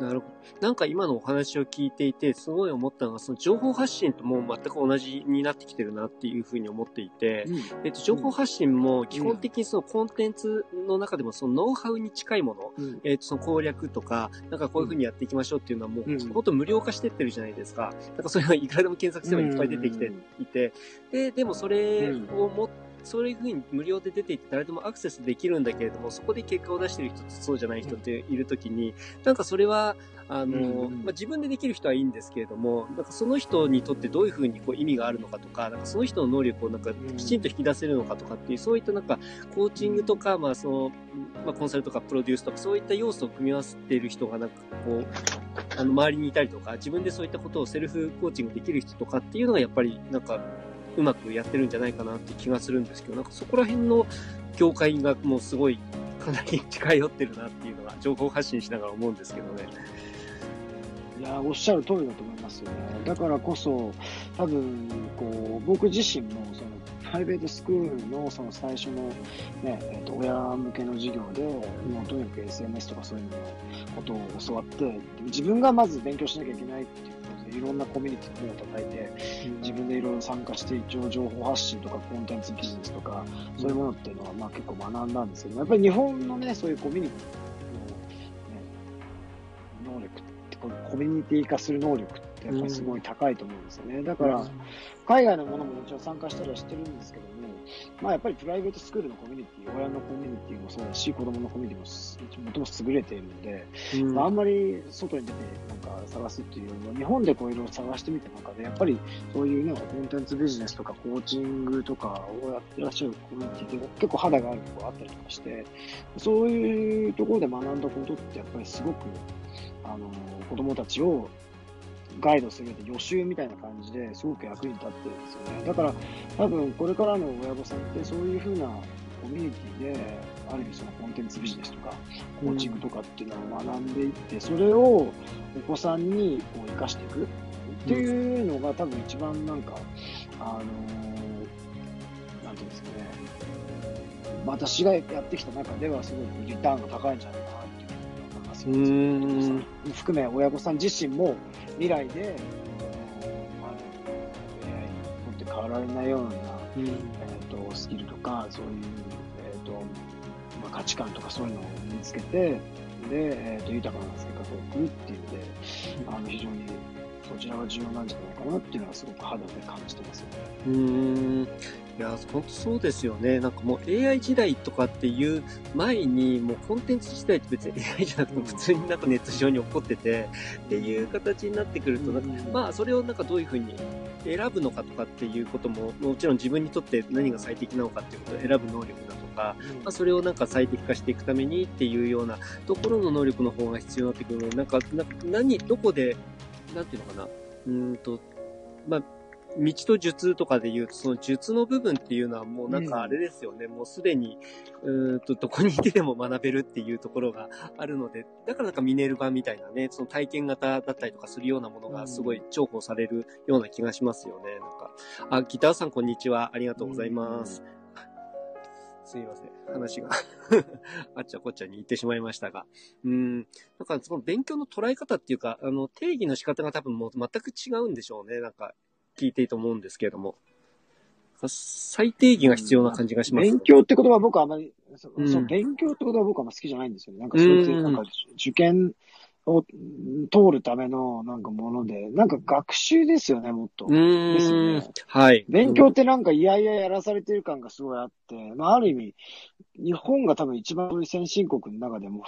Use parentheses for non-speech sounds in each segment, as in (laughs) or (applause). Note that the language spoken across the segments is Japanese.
なるほど。なんか今のお話を聞いていて、すごい思ったのが、その情報発信ともう全く同じになってきてるなっていうふうに思っていて、うん、えっと、情報発信も基本的にそのコンテンツの中でもそのノウハウに近いもの、うん、えっと、その攻略とか、なんかこういうふうにやっていきましょうっていうのはもう、うん、と無料化してってるじゃないですか。なんかそれはいくらでも検索すればいっぱい出てきていて、で、でもそれを持って、そういうふうに無料で出ていって誰でもアクセスできるんだけれども、そこで結果を出してる人とそうじゃない人っているときに、なんかそれは、あの、うん、まあ、自分でできる人はいいんですけれども、なんかその人にとってどういうふうにこう意味があるのかとか、なんかその人の能力をなんかきちんと引き出せるのかとかっていう、そういったなんかコーチングとか、まあその、まあコンサルとかプロデュースとかそういった要素を組み合わせている人がなんかこう、あの周りにいたりとか、自分でそういったことをセルフコーチングできる人とかっていうのがやっぱりなんかうまくやってるんじゃないかなって気がするんですけど、なんかそこら辺の境界がもうすごいかなり近寄ってるなっていうのが情報発信しながら思うんですけどね。いや、おっしゃる通りだと思いますよね。だからこそ、多分、こう、僕自身も、その、プライベートスクールのその最初のね、え、ー、と、親向けの授業で、もうとにかく SNS とかそういうのことを教わって、自分がまず勉強しなきゃいけないっていう、いろんなコミュニティを叩いて、自分でいろいろ参加して、一応情報発信とかコンテンツビジネスとか、そういうものっていうのは、まあ結構学んだんですけど、やっぱり日本のね、そういうコミュニティコミュニティ化する能力ってやっぱりすごい高いと思うんですよね。だから、海外のものももちろん参加したりはしてるんですけども、まあやっぱりプライベートスクールのコミュニティ、親のコミュニティもそうだし、子供のコミュニティもともと優れているので、うん、まあ、あんまり外に出てなんか探すっていうよりも、日本でこういろいろ探してみた中で、やっぱりそういうね、コンテンツビジネスとかコーチングとかをやってらっしゃるコミュニティで結構肌があるところあったりとかして、そういうところで学んだことってやっぱりすごくあの子供たちをガイドするで予習みたいな感じですごく役に立ってるんですよね。だから多分これからの親御さんってそういうふうなコミュニティである意味そのコンテンツビジネスとかコーチングとかっていうのを学んでいって、それをお子さんにこう生かしていく。っていうのが多分一番なんか、あのー、なんていうんですかね、私がやってきた中ではすごくリターンが高いんじゃないかなうん。含め親御さん自身も未来で、まあ、AI にとって変わられないような、うん、えーと、スキルとかそういう、えーとまあ、価値観とかそういうのを身につけてで、えーと、豊かな生活を送るっていうので、あの非常にそちらが重要なんじゃないかなっていうのはすごく肌で感じてます。うん。いや、本当そうですよね。なんかもう AI 時代とかっていう前に、もうコンテンツ時代って別に AI じゃなくても普通になんかネット上に起こってて、っていう形になってくると、まあそれをなんかどういうふうに選ぶのかとかっていうことも、もちろん自分にとって何が最適なのかっていうことを選ぶ能力だとか、まあ、それをなんか最適化していくためにっていうようなところの能力の方が必要になってくる。ので、なんか、な何、どこで、なんていうのかな、うんと、まあ、道と術とかで言うと、その術の部分っていうのはもうなんかあれですよね。うん、もうすでに、うんと、どこにいてでも学べるっていうところがあるので、だからなんかミネル版みたいなね、その体験型だったりとかするようなものがすごい重宝されるような気がしますよね。なんか、あ、ギターさんこんにちは。ありがとうございます。うんすいません。話が (laughs) あっちゃこっちゃに行ってしまいましたが。うん。なんかその勉強の捉え方っていうか、あの、定義の仕方が多分もう全く違うんでしょうね。なんか、聞いていいと思うんですけれども。最低限が必要な感じがします、ね、勉強って言葉僕はあまり、うん、そう、勉強って言葉僕はあんま好きじゃないんですよね。なんかそういう、なんか受験を通るためのなんかもので、なんか学習ですよね、もっと。ですよね。はい。勉強ってなんかいやいややらされてる感がすごいあって、まあある意味、日本が多分一番先進国の中でも、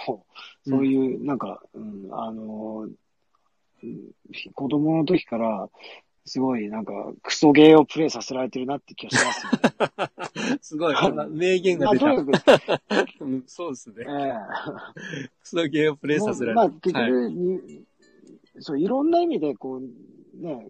そういう、なんか、うん、あの、子供の時から、すごい、なんか、クソゲーをプレイさせられてるなって気がしますね。(laughs) すごい、名言が出た。まあ、とにかく (laughs) そうですね。えー、クソゲーをプレイさせられてる。まあ、結局、はい、そう、いろんな意味で、こう、ね、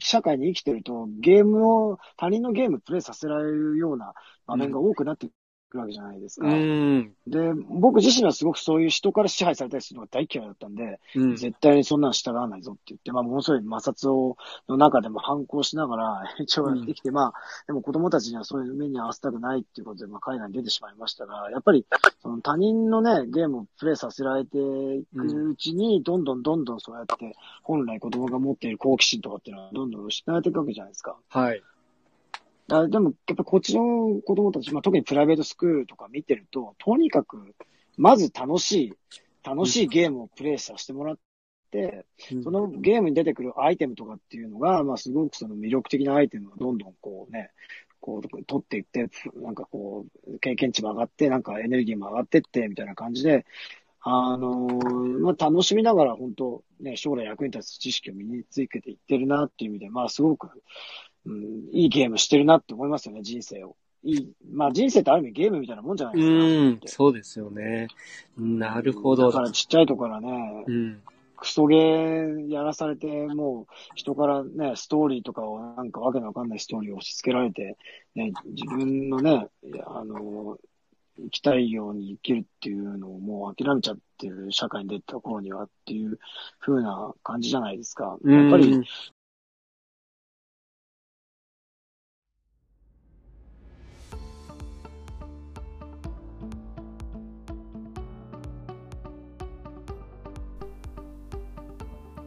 社会に生きてると、ゲームを、他人のゲームプレイさせられるような場面が多くなってくわけじゃないですか。うん。で、僕自身はすごくそういう人から支配されたりするのが大嫌いだったんで、うん。絶対にそんなの従わないぞって言って、まあ、ものすごい摩擦を、の中でも反抗しながら、(laughs) 一応やってきて、まあ、でも子供たちにはそういう目に合わせたくないっていうことで、まあ、海外に出てしまいましたが、やっぱり、その他人のね、ゲームをプレイさせられていくうちに、どんどんどんどんそうやって、本来子供が持っている好奇心とかっていうのは、どんどん失われていくわけじゃないですか。はい。あでも、やっぱこっちの子供たち、まあ、特にプライベートスクールとか見てると、とにかく、まず楽しい、楽しいゲームをプレイさせてもらって、そのゲームに出てくるアイテムとかっていうのが、まあ、すごくその魅力的なアイテムをどんどんこうね、こう、取っていって、なんかこう、経験値も上がって、なんかエネルギーも上がってって、みたいな感じで、あのーまあ、楽しみながら本当、ね、将来役に立つ知識を身につけていってるなっていう意味で、まあ、すごく、うん、いいゲームしてるなって思いますよね、人生を。いい、まあ人生ってある意味ゲームみたいなもんじゃないですか。うん。そうですよね。なるほど。だからちっちゃいとこからね、うん。クソゲーやらされて、もう人からね、ストーリーとかをなんかわけのわかんないストーリーを押し付けられて、ね、自分のね、あの、生きたいように生きるっていうのをもう諦めちゃってる社会に出た頃にはっていう風な感じじゃないですか。やっぱり、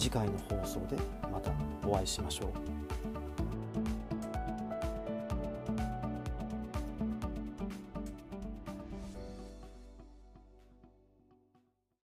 次回の放送でまたお会いしましょう。